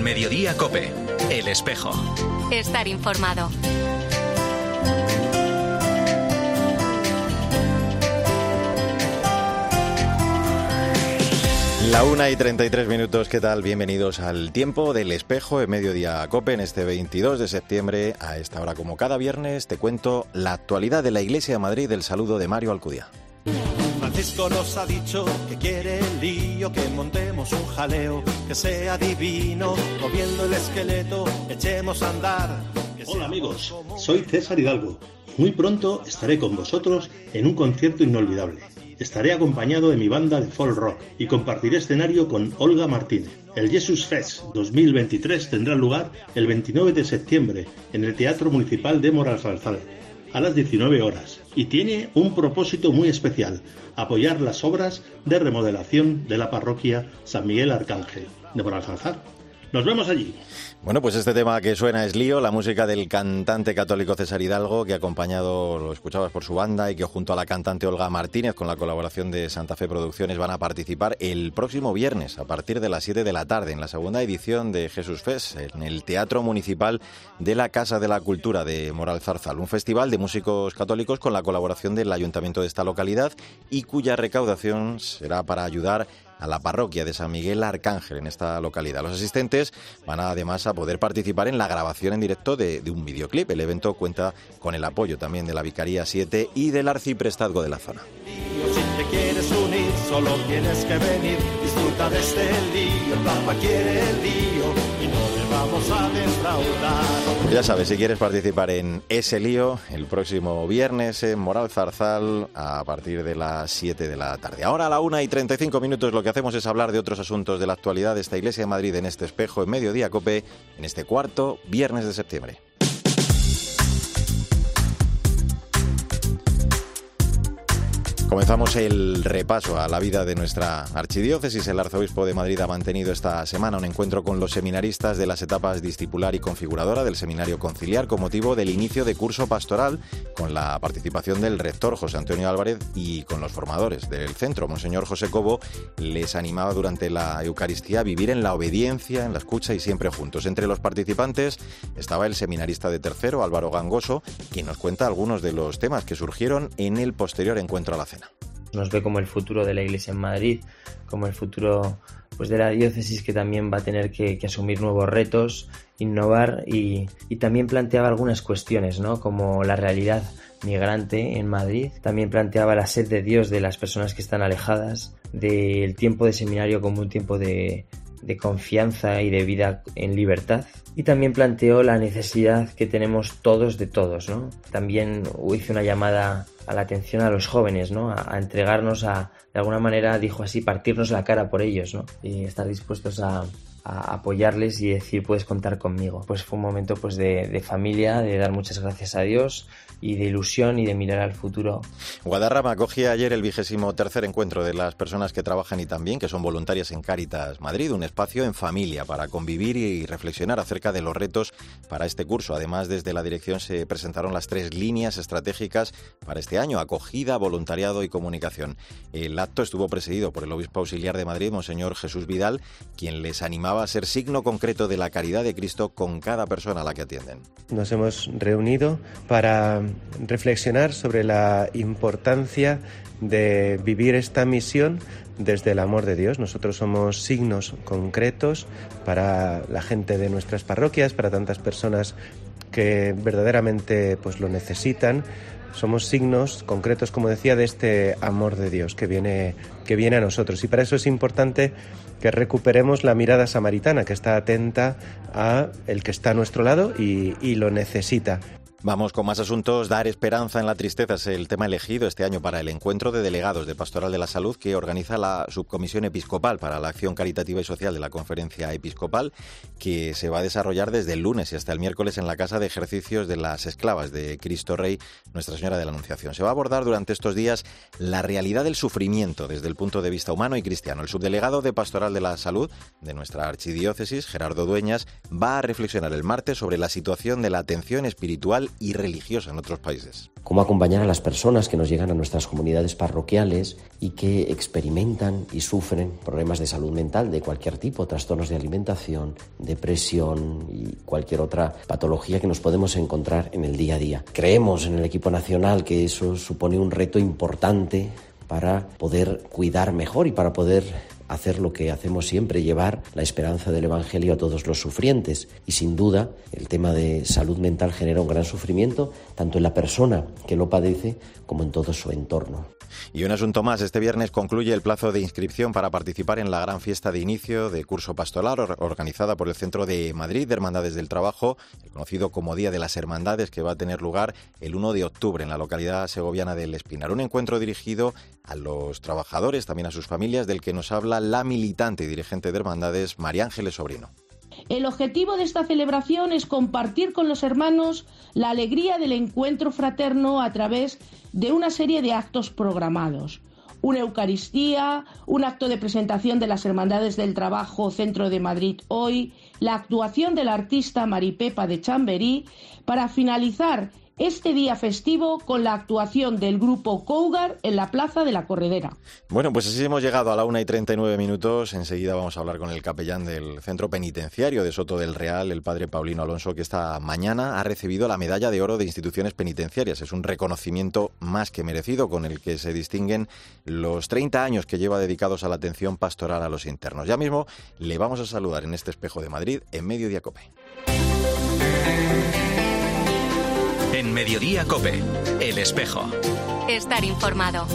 En Mediodía Cope, El Espejo. Estar informado. La una y 33 minutos, ¿qué tal? Bienvenidos al tiempo del espejo en mediodía COPE en este 22 de septiembre. A esta hora, como cada viernes, te cuento la actualidad de la Iglesia de Madrid del saludo de Mario Alcudia. Francisco nos ha dicho que quiere el lío, que montemos un jaleo, que sea divino, moviendo el esqueleto, echemos a andar. Hola amigos, soy César Hidalgo. Muy pronto estaré con vosotros en un concierto inolvidable estaré acompañado de mi banda de folk rock y compartiré escenario con Olga Martínez. El Jesus Fest 2023 tendrá lugar el 29 de septiembre en el Teatro Municipal de Moralzarzal a las 19 horas y tiene un propósito muy especial, apoyar las obras de remodelación de la parroquia San Miguel Arcángel de Moralzarzal. Nos vemos allí. Bueno, pues este tema que suena es Lío, la música del cantante católico César Hidalgo, que acompañado, lo escuchabas por su banda, y que junto a la cantante Olga Martínez, con la colaboración de Santa Fe Producciones, van a participar el próximo viernes, a partir de las 7 de la tarde, en la segunda edición de Jesús Fest, en el Teatro Municipal de la Casa de la Cultura de Moral Zarzal, un festival de músicos católicos con la colaboración del ayuntamiento de esta localidad y cuya recaudación será para ayudar a la parroquia de San Miguel Arcángel en esta localidad. Los asistentes van además a poder participar en la grabación en directo de, un videoclip. El evento cuenta con el apoyo también de la Vicaría 7 y del Arciprestazgo de la zona. Si te quieres unir, solo tienes que venir, disfruta de este lío, el quiere el lío vamos a pues ya sabes, si quieres participar en ese lío, el próximo viernes en Moral Zarzal a partir de las 7 de la tarde. Ahora a la 1 y 35 minutos lo que hacemos es hablar de otros asuntos de la actualidad de esta Iglesia de Madrid en este espejo en mediodía cope en este cuarto viernes de septiembre. Comenzamos el repaso a la vida de nuestra archidiócesis. El arzobispo de Madrid ha mantenido esta semana un encuentro con los seminaristas de las etapas discipular y configuradora del seminario conciliar con motivo del inicio de curso pastoral con la participación del rector José Antonio Álvarez y con los formadores del centro. Monseñor José Cobo les animaba durante la Eucaristía a vivir en la obediencia, en la escucha y siempre juntos. Entre los participantes estaba el seminarista de tercero, Álvaro Gangoso, quien nos cuenta algunos de los temas que surgieron en el posterior encuentro a la cena. Nos ve como el futuro de la Iglesia en Madrid, como el futuro pues, de la diócesis que también va a tener que, asumir nuevos retos, innovar y, también planteaba algunas cuestiones, ¿no? como la realidad migrante en Madrid. También planteaba la sed de Dios de las personas que están alejadas, del tiempo de seminario como un tiempo de, de confianza y de vida en libertad. Y también planteó la necesidad que tenemos todos de todos, ¿no? También hizo una llamada a la atención a los jóvenes, ¿no? A, entregarnos a, de alguna manera, dijo así, partirnos la cara por ellos, ¿no? Y estar dispuestos a, a apoyarles y decir puedes contar conmigo. Pues fue un momento pues de, de, familia, de dar muchas gracias a Dios y de ilusión y de mirar al futuro. Guadarrama acogía ayer el vigésimo tercer encuentro de las personas que trabajan y también que son voluntarias en Cáritas Madrid, un espacio en familia para convivir y reflexionar acerca de los retos para este curso. Además, desde la dirección se presentaron las tres líneas estratégicas para este año, acogida, voluntariado y comunicación. El acto estuvo presidido por el obispo auxiliar de Madrid, Monseñor Jesús Vidal, quien les animaba a ser signo concreto de la caridad de Cristo con cada persona a la que atienden. Nos hemos reunido para reflexionar sobre la importancia de vivir esta misión desde el amor de Dios. Nosotros somos signos concretos para la gente de nuestras parroquias, para tantas personas que verdaderamente pues lo necesitan. Somos signos concretos, como decía, de este amor de Dios que viene, que viene a nosotros. Y para eso es importante que recuperemos la mirada samaritana, que está atenta a el que está a nuestro lado y, y lo necesita. Vamos con más asuntos. Dar esperanza en la tristeza es el tema elegido este año para el encuentro de delegados de Pastoral de la Salud que organiza la Subcomisión Episcopal para la Acción Caritativa y Social de la Conferencia Episcopal, que se va a desarrollar desde el lunes y hasta el miércoles en la Casa de Ejercicios de las Esclavas de Cristo Rey, Nuestra Señora de la Anunciación. Se va a abordar durante estos días la realidad del sufrimiento desde el punto de vista humano y cristiano. El subdelegado de Pastoral de la Salud de nuestra archidiócesis, Gerardo Dueñas, va a reflexionar el martes sobre la situación de la atención espiritual y religiosa en otros países. Cómo acompañar a las personas que nos llegan a nuestras comunidades parroquiales y que experimentan y sufren problemas de salud mental de cualquier tipo, trastornos de alimentación, depresión y cualquier otra patología que nos podemos encontrar en el día a día. Creemos en el equipo nacional que eso supone un reto importante para poder cuidar mejor y para poder hacer lo que hacemos siempre, llevar la esperanza del Evangelio a todos los sufrientes. Y sin duda, el tema de salud mental genera un gran sufrimiento, tanto en la persona que lo padece como en todo su entorno. Y un asunto más, este viernes concluye el plazo de inscripción para participar en la gran fiesta de inicio de curso pastoral organizada por el Centro de Madrid de Hermandades del Trabajo, conocido como Día de las Hermandades, que va a tener lugar el 1 de octubre en la localidad segoviana del Espinar. Un encuentro dirigido a los trabajadores, también a sus familias, del que nos habla la militante y dirigente de Hermandades, María Ángeles Sobrino. El objetivo de esta celebración es compartir con los hermanos la alegría del encuentro fraterno a través de una serie de actos programados. Una Eucaristía, un acto de presentación de las Hermandades del Trabajo Centro de Madrid hoy, la actuación del artista Maripepa de Chamberí, para finalizar este día festivo con la actuación del grupo Cougar en la Plaza de la Corredera. Bueno, pues así hemos llegado a la una y 39 minutos. Enseguida vamos a hablar con el capellán del Centro Penitenciario de Soto del Real, el padre Paulino Alonso, que esta mañana ha recibido la Medalla de Oro de Instituciones Penitenciarias. Es un reconocimiento más que merecido con el que se distinguen los 30 años que lleva dedicados a la atención pastoral a los internos. Ya mismo le vamos a saludar en este espejo de Madrid en medio de Cope. En Mediodía Cope, El Espejo. Estar informado.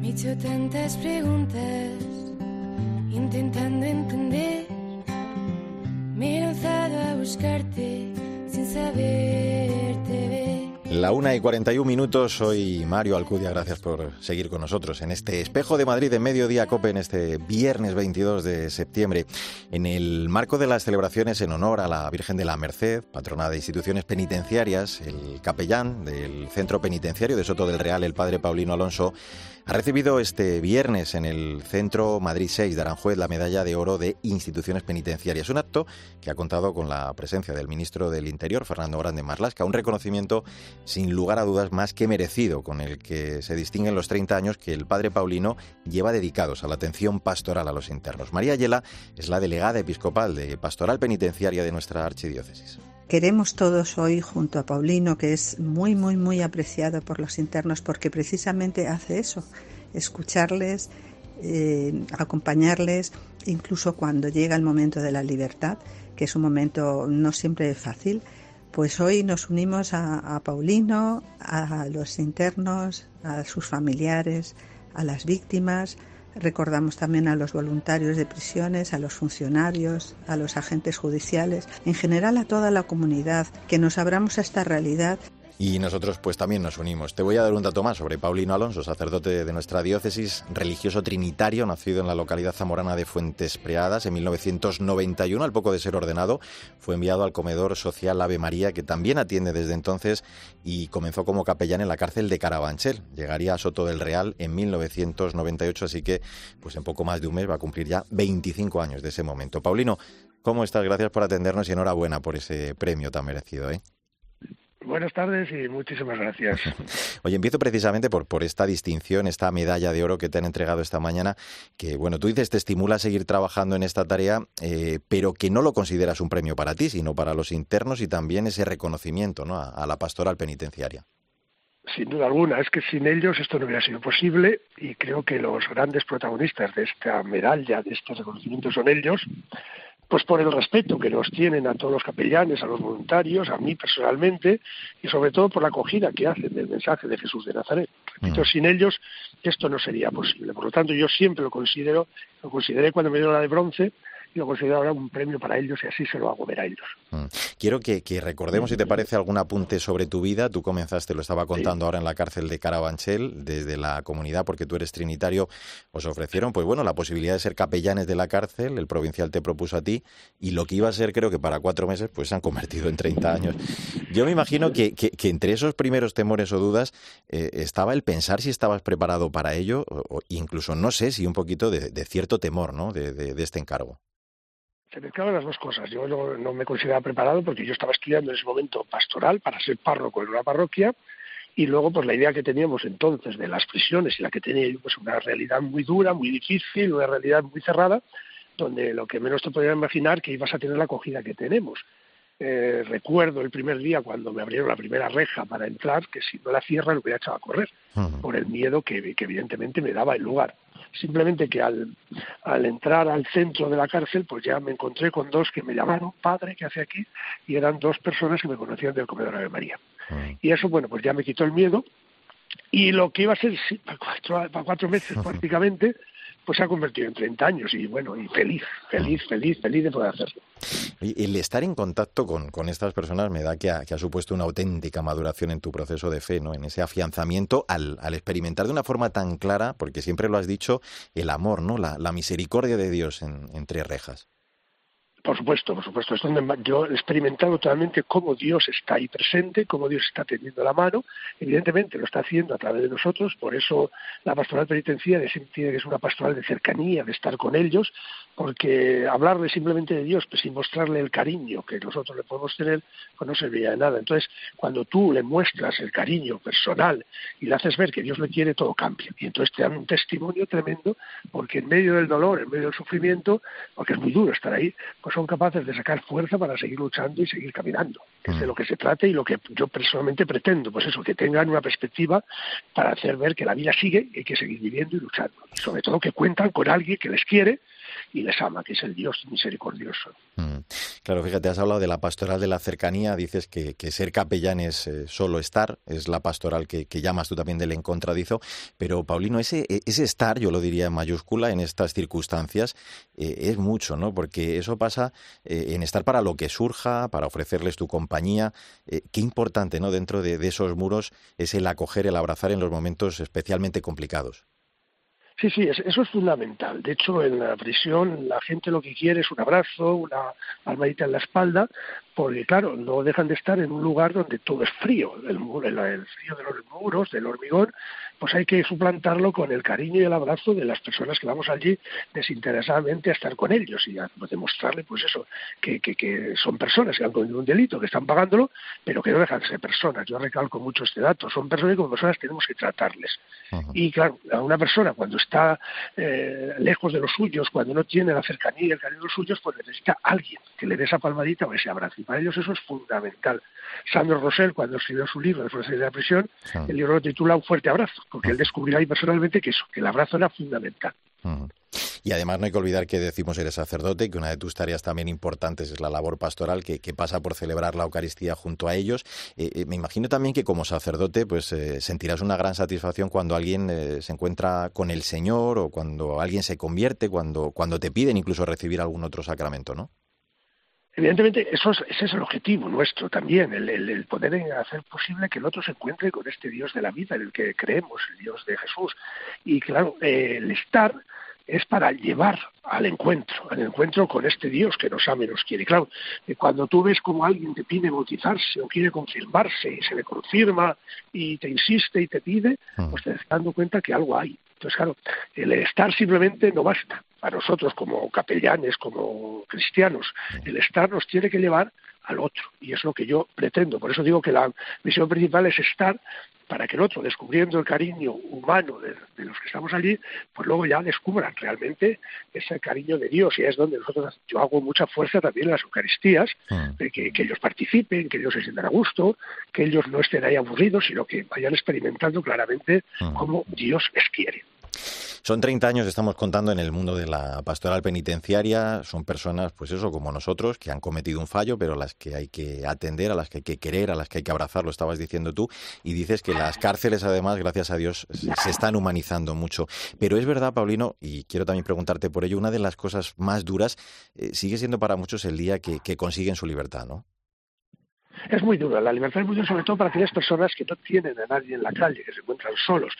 Me he hecho tantas preguntas, intentando entender. Me he lanzado a buscarte sin saberte ver. La una y 41 minutos, soy Mario Alcudia, gracias por seguir con nosotros en este espejo de Madrid de Mediodía Cope en este viernes 22 de septiembre. En el marco de las celebraciones en honor a la Virgen de la Merced, patrona de instituciones penitenciarias, el capellán del Centro Penitenciario de Soto del Real, el padre Paulino Alonso, ha recibido este viernes en el Centro Madrid 6 de Aranjuez la medalla de oro de instituciones penitenciarias. Un acto que ha contado con la presencia del ministro del Interior, Fernando Grande Marlasca, un reconocimiento sin lugar a dudas más que merecido, con el que se distinguen los 30 años que el padre Paulino lleva dedicados a la atención pastoral a los internos. María Ayela es la delegada episcopal de Pastoral Penitenciaria de nuestra archidiócesis. Queremos todos hoy, junto a Paulino, que es muy, muy, muy apreciado por los internos, porque precisamente hace eso, escucharles, eh, acompañarles, incluso cuando llega el momento de la libertad, que es un momento no siempre fácil, pues hoy nos unimos a, a Paulino, a los internos, a sus familiares, a las víctimas, Recordamos también a los voluntarios de prisiones, a los funcionarios, a los agentes judiciales, en general a toda la comunidad, que nos abramos a esta realidad y nosotros pues también nos unimos. Te voy a dar un dato más sobre Paulino Alonso, sacerdote de nuestra diócesis, religioso trinitario, nacido en la localidad zamorana de Fuentes Preadas en 1991, al poco de ser ordenado, fue enviado al comedor social Ave María, que también atiende desde entonces y comenzó como capellán en la cárcel de Carabanchel. Llegaría a Soto del Real en 1998, así que pues en poco más de un mes va a cumplir ya 25 años de ese momento. Paulino, ¿cómo estás? Gracias por atendernos y enhorabuena por ese premio tan merecido. ¿eh? Buenas tardes y muchísimas gracias. Oye, empiezo precisamente por, por esta distinción, esta medalla de oro que te han entregado esta mañana, que bueno, tú dices te estimula a seguir trabajando en esta tarea, eh, pero que no lo consideras un premio para ti, sino para los internos y también ese reconocimiento ¿no? a, a la pastoral penitenciaria. Sin duda alguna, es que sin ellos esto no hubiera sido posible y creo que los grandes protagonistas de esta medalla, de este reconocimiento son ellos, pues por el respeto que nos tienen a todos los capellanes, a los voluntarios, a mí personalmente, y sobre todo por la acogida que hacen del mensaje de Jesús de Nazaret. Repito, mm. sin ellos esto no sería posible. Por lo tanto, yo siempre lo considero, lo consideré cuando me dio la de bronce, lo considero ahora un premio para ellos y así se lo hago ver a ellos. Mm. Quiero que, recordemos, si te parece, algún apunte sobre tu vida. Tú comenzaste, lo estaba contando ahora en la cárcel de Carabanchel, desde la comunidad, porque tú eres trinitario, os ofrecieron, pues bueno, la posibilidad de ser capellanes de la cárcel, el provincial te propuso a ti, y lo que iba a ser, creo que para cuatro meses, pues se han convertido en 30 años. Yo me imagino que, que, entre esos primeros temores o dudas eh, estaba el pensar si estabas preparado para ello, o, incluso no sé si un poquito de, cierto temor, ¿no?, de este encargo. Se mezclaban las dos cosas. Yo no, me consideraba preparado porque yo estaba estudiando en ese momento pastoral para ser párroco en una parroquia y luego pues la idea que teníamos entonces de las prisiones y la que tenía yo pues una realidad muy dura, muy difícil, una realidad muy cerrada, donde lo que menos te podías imaginar que ibas a tener la acogida que tenemos. Eh, recuerdo el primer día cuando me abrieron la primera reja para entrar, que si no la cierra lo hubiera echado a correr, por el miedo que, que evidentemente me daba el lugar simplemente que al, al entrar al centro de la cárcel, pues ya me encontré con dos que me llamaron, padre, ¿qué hace aquí? Y eran dos personas que me conocían del comedor de María. Mm. Y eso, bueno, pues ya me quitó el miedo. Y lo que iba a ser para, cuatro, para cuatro meses prácticamente, pues se ha convertido en 30 años y bueno, y feliz, feliz, feliz, feliz de poder hacerlo. El estar en contacto con, con estas personas me da que ha, que ha, supuesto una auténtica maduración en tu proceso de fe, ¿no? En ese afianzamiento al, al experimentar de una forma tan clara, porque siempre lo has dicho, el amor, ¿no? La, la misericordia de Dios en, entre rejas. Por supuesto, por supuesto. Es donde yo he experimentado totalmente cómo Dios está ahí presente, cómo Dios está teniendo la mano. Evidentemente lo está haciendo a través de nosotros, por eso la pastoral penitenciaria tiene que es una pastoral de cercanía, de estar con ellos, porque hablarle simplemente de Dios, pues sin mostrarle el cariño que nosotros le podemos tener, pues no serviría de nada. Entonces, cuando tú le muestras el cariño personal y le haces ver que Dios le quiere, todo cambia. Y entonces te dan un testimonio tremendo, porque en medio del dolor, en medio del sufrimiento, porque es muy duro estar ahí, son capaces de sacar fuerza para seguir luchando y seguir caminando. Es de mm. lo que se trata y lo que yo personalmente pretendo, pues eso, que tengan una perspectiva para hacer ver que la vida sigue y hay que seguir viviendo y luchando. Y sobre todo que cuentan con alguien que les quiere y les ama, que es el Dios misericordioso. Mm. Claro, fíjate, has hablado de la pastoral de la cercanía, dices que, ser capellán es eh, solo estar, es la pastoral que, llamas tú también del encontradizo, pero Paulino, ese, e, ese estar, yo lo diría en mayúscula, en estas circunstancias, eh, es mucho, ¿no? Porque eso pasa eh, en estar para lo que surja, para ofrecerles tu compañía. qué importante, ¿no? Dentro de esos muros es el acoger, el abrazar en los momentos especialmente complicados. Sí, sí, eso es fundamental. De hecho, en la prisión la gente lo que quiere es un abrazo, una palmadita en la espalda, porque claro, no dejan de estar en un lugar donde todo es frío, el, el, frío de los muros, del hormigón, pues hay que suplantarlo con el cariño y el abrazo de las personas que vamos allí desinteresadamente a estar con ellos y a demostrarle, pues eso, que, que, son personas que han cometido un delito, que están pagándolo, pero que no dejan de ser personas. Yo recalco mucho este dato, son personas que como personas tenemos que tratarles. Y claro, a una persona cuando está eh, lejos de los suyos, cuando no tiene la cercanía y el cariño de los suyos, pues necesita alguien que le dé esa palmadita o ese abrazo. Para ellos eso es fundamental. Sandro Rosell, cuando escribió su libro Después de la prisión, el libro lo titula Un fuerte abrazo, porque él descubrió ahí personalmente que eso, que el abrazo era fundamental. Y además no hay que olvidar que decimos eres sacerdote, que una de tus tareas también importantes es la labor pastoral, que, pasa por celebrar la Eucaristía junto a ellos. Eh, eh, me imagino también que como sacerdote pues eh, sentirás una gran satisfacción cuando alguien se encuentra con el Señor o cuando alguien se convierte, cuando, cuando te piden incluso recibir algún otro sacramento, ¿no? Evidentemente, eso es, ese es el objetivo nuestro también, el, poder hacer posible que el otro se encuentre con este Dios de la vida en el que creemos, el Dios de Jesús. Y claro, el estar es para llevar al encuentro, al encuentro con este Dios que nos ama y nos quiere. Claro, cuando tú ves como alguien te pide bautizarse o quiere confirmarse y se le confirma y te insiste y te pide, mm. pues te estás dando cuenta que algo hay. Entonces, claro, el estar simplemente no basta. Para nosotros como capellanes, como cristianos, el estar nos tiene que llevar al otro. Y es lo que yo pretendo. Por eso digo que la misión principal es estar para que el otro, descubriendo el cariño humano de, los que estamos allí, pues luego ya descubran realmente ese cariño de Dios. Y es donde nosotros, yo hago mucha fuerza también en las Eucaristías, mm. de que, ellos participen, que ellos se sientan a gusto, que ellos no estén ahí aburridos, sino que vayan experimentando claramente mm. cómo Dios les quiere. Son 30 años, estamos contando, en el mundo de la pastoral penitenciaria. Son personas, pues eso, como nosotros, que han cometido un fallo, pero las que hay que atender, a las que hay que querer, a las que hay que abrazar, lo estabas diciendo tú. Y dices que las cárceles, además, gracias a Dios, se están humanizando mucho. Pero es verdad, Paulino, y quiero también preguntarte por ello, una de las cosas más duras eh, sigue siendo para muchos el día que consiguen su libertad, ¿no? Es muy duro. La libertad es muy dura, sobre todo para aquellas personas que no tienen a nadie en la calle, que se encuentran solos,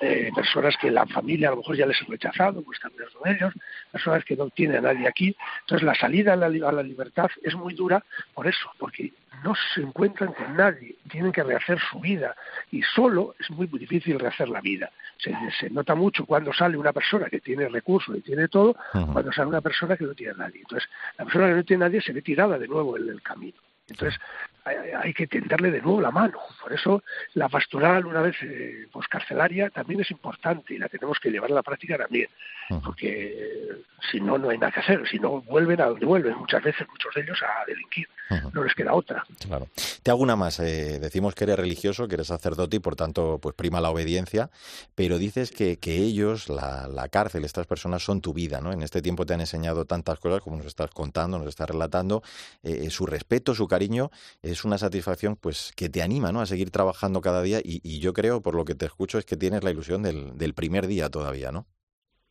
eh, personas que la familia a lo mejor ya les ha rechazado, pues están de ellos, personas que no tienen a nadie aquí. Entonces, la salida a la, a la libertad es muy dura por eso, porque no se encuentran con nadie, tienen que rehacer su vida y solo es muy, muy difícil rehacer la vida. Se, se, nota mucho cuando sale una persona que tiene recursos y tiene todo, cuando sale una persona que no tiene a nadie. Entonces, la persona que no tiene a nadie se ve tirada de nuevo en el camino. Entonces, hay, que tenderle de nuevo la mano. Por eso, la pastoral, una vez eh, poscarcelaria, también es importante y la tenemos que llevar a la práctica también. Porque eh, si no, no hay nada que hacer. Si no, vuelven a donde vuelven. Muchas veces, muchos de ellos a delinquir. No les queda otra. Claro. Te hago una más. Eh, decimos que eres religioso, que eres sacerdote y, por tanto, pues prima la obediencia. Pero dices que, que ellos, la, la cárcel, estas personas, son tu vida. ¿no? En este tiempo te han enseñado tantas cosas como nos estás contando, nos estás relatando. su respeto, su cariño es una satisfacción pues que te anima ¿no? a seguir trabajando cada día y, y, yo creo, por lo que te escucho, es que tienes la ilusión del, del primer día todavía, ¿no?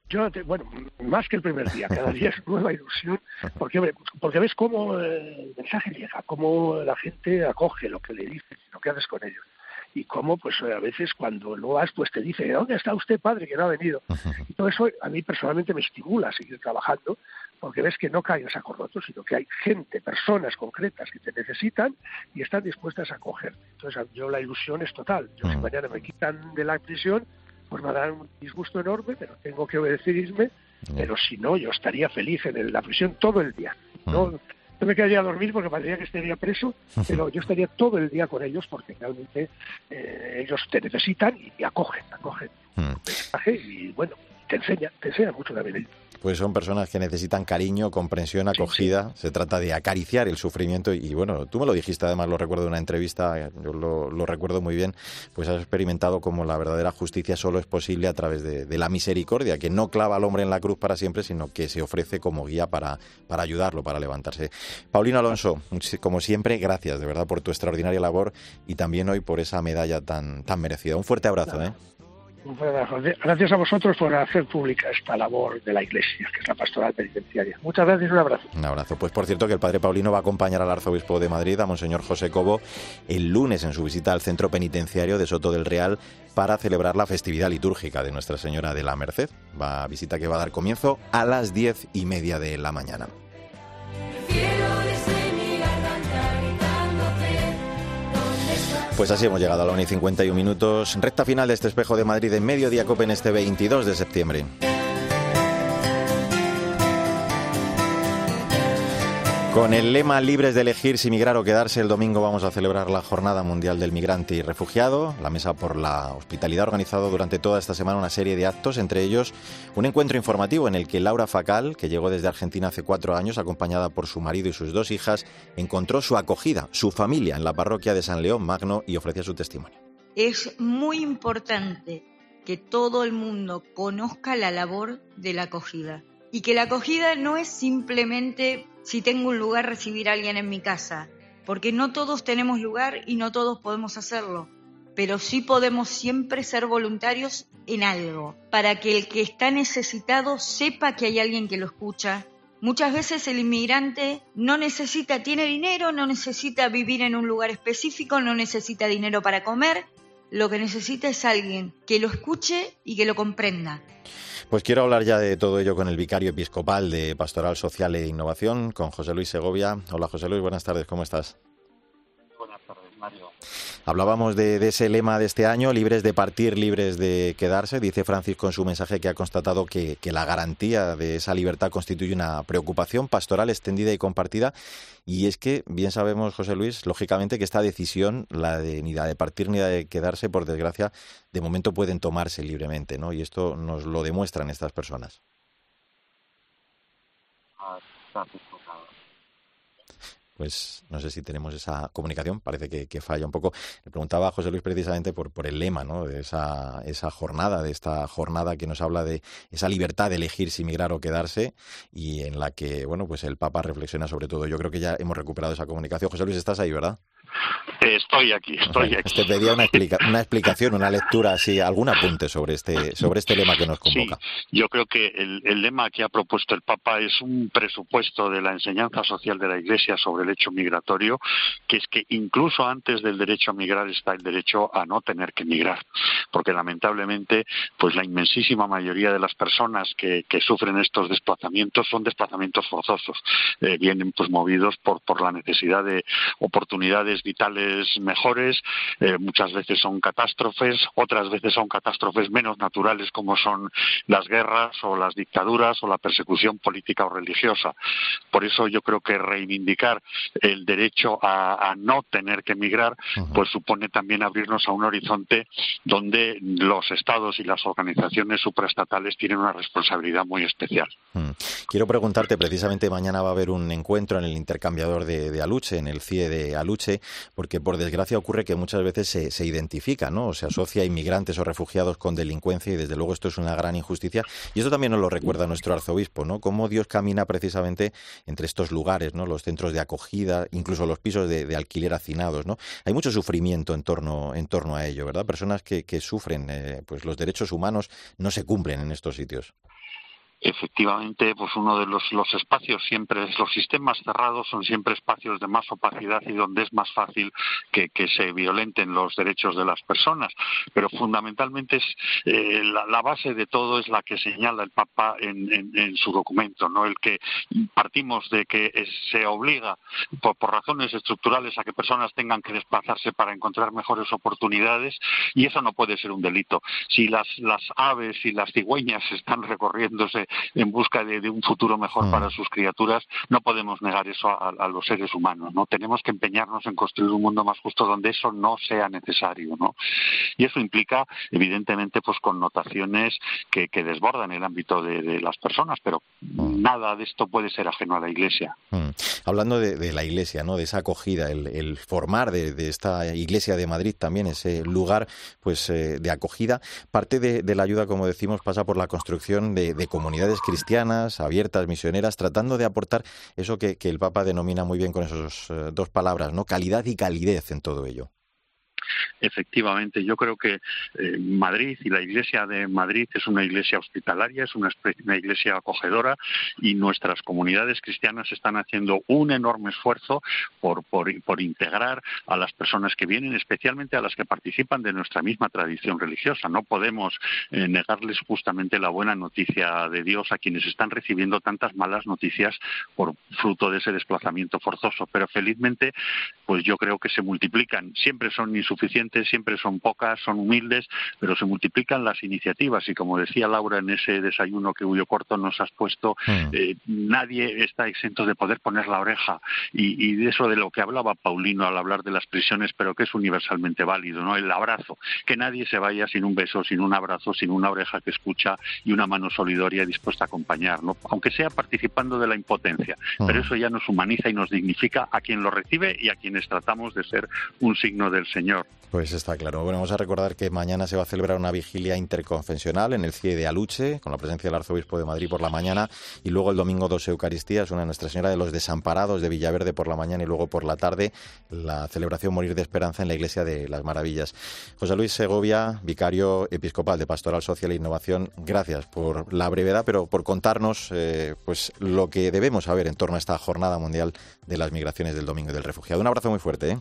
Yo, te, bueno, más que el primer día, cada día es nueva ilusión, porque, porque ves cómo el mensaje llega, cómo la gente acoge lo que le dices, lo que haces con ellos y cómo pues a veces cuando no vas pues te dice ¿dónde está usted padre que no ha venido? Y todo eso a mí personalmente me estimula a seguir trabajando porque ves que no caen a saco roto, sino que hay gente, personas concretas que te necesitan y están dispuestas a acogerte. Entonces yo la ilusión es total. Yo si mañana me quitan de la prisión, pues me dará un disgusto enorme, pero tengo que obedecerme, pero si no, yo estaría feliz en la prisión todo el día. No, no me quedaría a dormir porque parecería que estaría preso, pero yo estaría todo el día con ellos porque realmente eh, ellos te necesitan y acogen, acogen. Y bueno, te enseña, te enseña mucho la vida. Pues son personas que necesitan cariño, comprensión, acogida. Se trata de acariciar el sufrimiento. Y, bueno, tú me lo dijiste, además lo recuerdo de una entrevista, yo lo, recuerdo muy bien, pues has experimentado como la verdadera justicia solo es posible a través de, la misericordia, que no clava al hombre en la cruz para siempre, sino que se ofrece como guía para, para ayudarlo, para levantarse. Paulino Alonso, como siempre, gracias de verdad por tu extraordinaria labor y también hoy por esa medalla tan, tan merecida. Un fuerte abrazo. ¿eh? Gracias a vosotros por hacer pública esta labor de la Iglesia, que es la pastoral penitenciaria. Muchas gracias y un abrazo. Un abrazo. Pues por cierto que el Padre Paulino va a acompañar al Arzobispo de Madrid, a Monseñor José Cobo, el lunes en su visita al Centro Penitenciario de Soto del Real para celebrar la festividad litúrgica de Nuestra Señora de la Merced. Va visita que va a dar comienzo a las diez y media de la mañana. Pues así hemos llegado a la 1 y 51 minutos. Recta final de este espejo de Madrid en Mediodía Copen este 22 de septiembre. Con el lema Libres de elegir si migrar o quedarse, el domingo vamos a celebrar la Jornada Mundial del Migrante y Refugiado. La Mesa por la Hospitalidad ha organizado durante toda esta semana una serie de actos, entre ellos un encuentro informativo en el que Laura Facal, que llegó desde Argentina hace cuatro años, acompañada por su marido y sus dos hijas, encontró su acogida, su familia en la parroquia de San León Magno y ofrecía su testimonio. Es muy importante que todo el mundo conozca la labor de la acogida y que la acogida no es simplemente si tengo un lugar recibir a alguien en mi casa, porque no todos tenemos lugar y no todos podemos hacerlo, pero sí podemos siempre ser voluntarios en algo, para que el que está necesitado sepa que hay alguien que lo escucha. Muchas veces el inmigrante no necesita, tiene dinero, no necesita vivir en un lugar específico, no necesita dinero para comer, lo que necesita es alguien que lo escuche y que lo comprenda. Pues quiero hablar ya de todo ello con el vicario episcopal de Pastoral Social e Innovación, con José Luis Segovia. Hola José Luis, buenas tardes, ¿cómo estás? Mario. Hablábamos de, de, ese lema de este año, libres de partir, libres de quedarse. Dice Francisco en su mensaje que ha constatado que, que, la garantía de esa libertad constituye una preocupación pastoral extendida y compartida. Y es que, bien sabemos, José Luis, lógicamente que esta decisión, la de ni la de partir ni la de quedarse, por desgracia, de momento pueden tomarse libremente, ¿no? Y esto nos lo demuestran estas personas. Ah, pues no sé si tenemos esa comunicación, parece que, falla un poco. Le preguntaba a José Luis precisamente por, por el lema ¿no? de esa, esa jornada, de esta jornada que nos habla de esa libertad de elegir si migrar o quedarse y en la que, bueno, pues el Papa reflexiona sobre todo. Yo creo que ya hemos recuperado esa comunicación. José Luis, estás ahí, ¿verdad? Estoy aquí, estoy aquí. Te pedía una, una explicación, una lectura, así, algún apunte sobre este, sobre este lema que nos convoca. yo creo que el, el, lema que ha propuesto el Papa es un presupuesto de la enseñanza social de la Iglesia sobre el hecho migratorio, que es que incluso antes del derecho a migrar está el derecho a no tener que migrar, porque lamentablemente, pues la inmensísima mayoría de las personas que, que sufren estos desplazamientos son desplazamientos forzosos, eh, vienen pues movidos por, por la necesidad de oportunidades vitales mejores, eh, muchas veces son catástrofes, otras veces son catástrofes menos naturales como son las guerras o las dictaduras o la persecución política o religiosa. Por eso yo creo que reivindicar el derecho a, no tener que emigrar, pues supone también abrirnos a un horizonte donde los estados y las organizaciones supraestatales tienen una responsabilidad muy especial. Mm. Quiero preguntarte, precisamente mañana va a haber un encuentro en el intercambiador de, de Aluche, en el CIE de Aluche, porque por desgracia ocurre que muchas veces se, se, identifica, ¿no? O se asocia a inmigrantes o refugiados con delincuencia y desde luego esto es una gran injusticia. Y esto también nos lo recuerda nuestro arzobispo, ¿no? Cómo Dios camina precisamente entre estos lugares, ¿no? Los centros de acogida, incluso los pisos de, alquiler hacinados, ¿no? Hay mucho sufrimiento en torno, en torno a ello, ¿verdad? Personas que, sufren, eh, pues los derechos humanos no se cumplen en estos sitios efectivamente pues uno de los, los espacios siempre los sistemas cerrados son siempre espacios de más opacidad y donde es más fácil que, que se violenten los derechos de las personas. Pero fundamentalmente es eh, la, base de todo es la que señala el Papa en, en, su documento no el que partimos de que se obliga por, por razones estructurales a que personas tengan que desplazarse para encontrar mejores oportunidades y eso no puede ser un delito. Si las las aves y las cigüeñas están recorriéndose en busca de, un futuro mejor mm. para sus criaturas, no podemos negar eso a, los seres humanos, ¿no? Tenemos que empeñarnos en construir un mundo más justo donde eso no sea necesario, ¿no? Y eso implica, evidentemente, pues connotaciones que, desbordan el ámbito de, las personas, pero mm. nada de esto puede ser ajeno a la Iglesia. Mm. Hablando de, la Iglesia, ¿no? De esa acogida, el, formar de, esta Iglesia de Madrid también, ese lugar, pues, eh, de acogida, parte de, la ayuda, como decimos, pasa por la construcción de comunidades cristianas, abiertas, misioneras, tratando de aportar eso que, que el Papa denomina muy bien con esas eh, dos palabras, ¿no? Calidad y calidez en todo ello. Efectivamente, yo creo que eh, Madrid y la Iglesia de Madrid es una iglesia hospitalaria, es una, iglesia acogedora y nuestras comunidades cristianas están haciendo un enorme esfuerzo por, por, integrar a las personas que vienen, especialmente a las que participan de nuestra misma tradición religiosa. No podemos eh, negarles justamente la buena noticia de Dios a quienes están recibiendo tantas malas noticias por fruto de ese desplazamiento forzoso. Pero felizmente, pues yo creo que se multiplican. Siempre son insuficientes suficientes, siempre son pocas, son humildes, pero se multiplican las iniciativas y como decía Laura en ese desayuno que Huyo Corto nos has puesto, mm. eh, nadie está exento de poder poner la oreja y, de eso de lo que hablaba Paulino al hablar de las prisiones, pero que es universalmente válido, ¿no? El abrazo, que nadie se vaya sin un beso, sin un abrazo, sin una oreja que escucha y una mano solidaria dispuesta a acompañar, ¿no? Aunque sea participando de la impotencia, mm. pero eso ya nos humaniza y nos dignifica a quien lo recibe y a quienes tratamos de ser un signo del Señor. Pues está claro. Bueno, vamos a recordar que mañana se va a celebrar una vigilia interconfesional en el CIE de Aluche, con la presencia del arzobispo de Madrid por la mañana, y luego el domingo dos Eucaristías, una Nuestra Señora de los Desamparados de Villaverde por la mañana y luego por la tarde la celebración Morir de Esperanza en la Iglesia de las Maravillas. José Luis Segovia, vicario episcopal de Pastoral Social e Innovación, gracias por la brevedad, pero por contarnos eh, pues lo que debemos saber en torno a esta Jornada Mundial de las Migraciones del Domingo y del Refugiado. Un abrazo muy fuerte. ¿eh?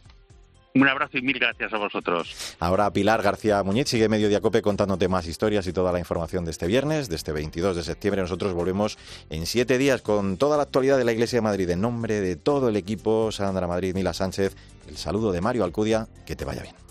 Un abrazo y mil gracias a vosotros. Ahora Pilar García Muñiz sigue Medio Cope contándote más historias y toda la información de este viernes, de este 22 de septiembre. Nosotros volvemos en siete días con toda la actualidad de la Iglesia de Madrid. En nombre de todo el equipo, Sandra Madrid, Mila Sánchez, el saludo de Mario Alcudia. Que te vaya bien.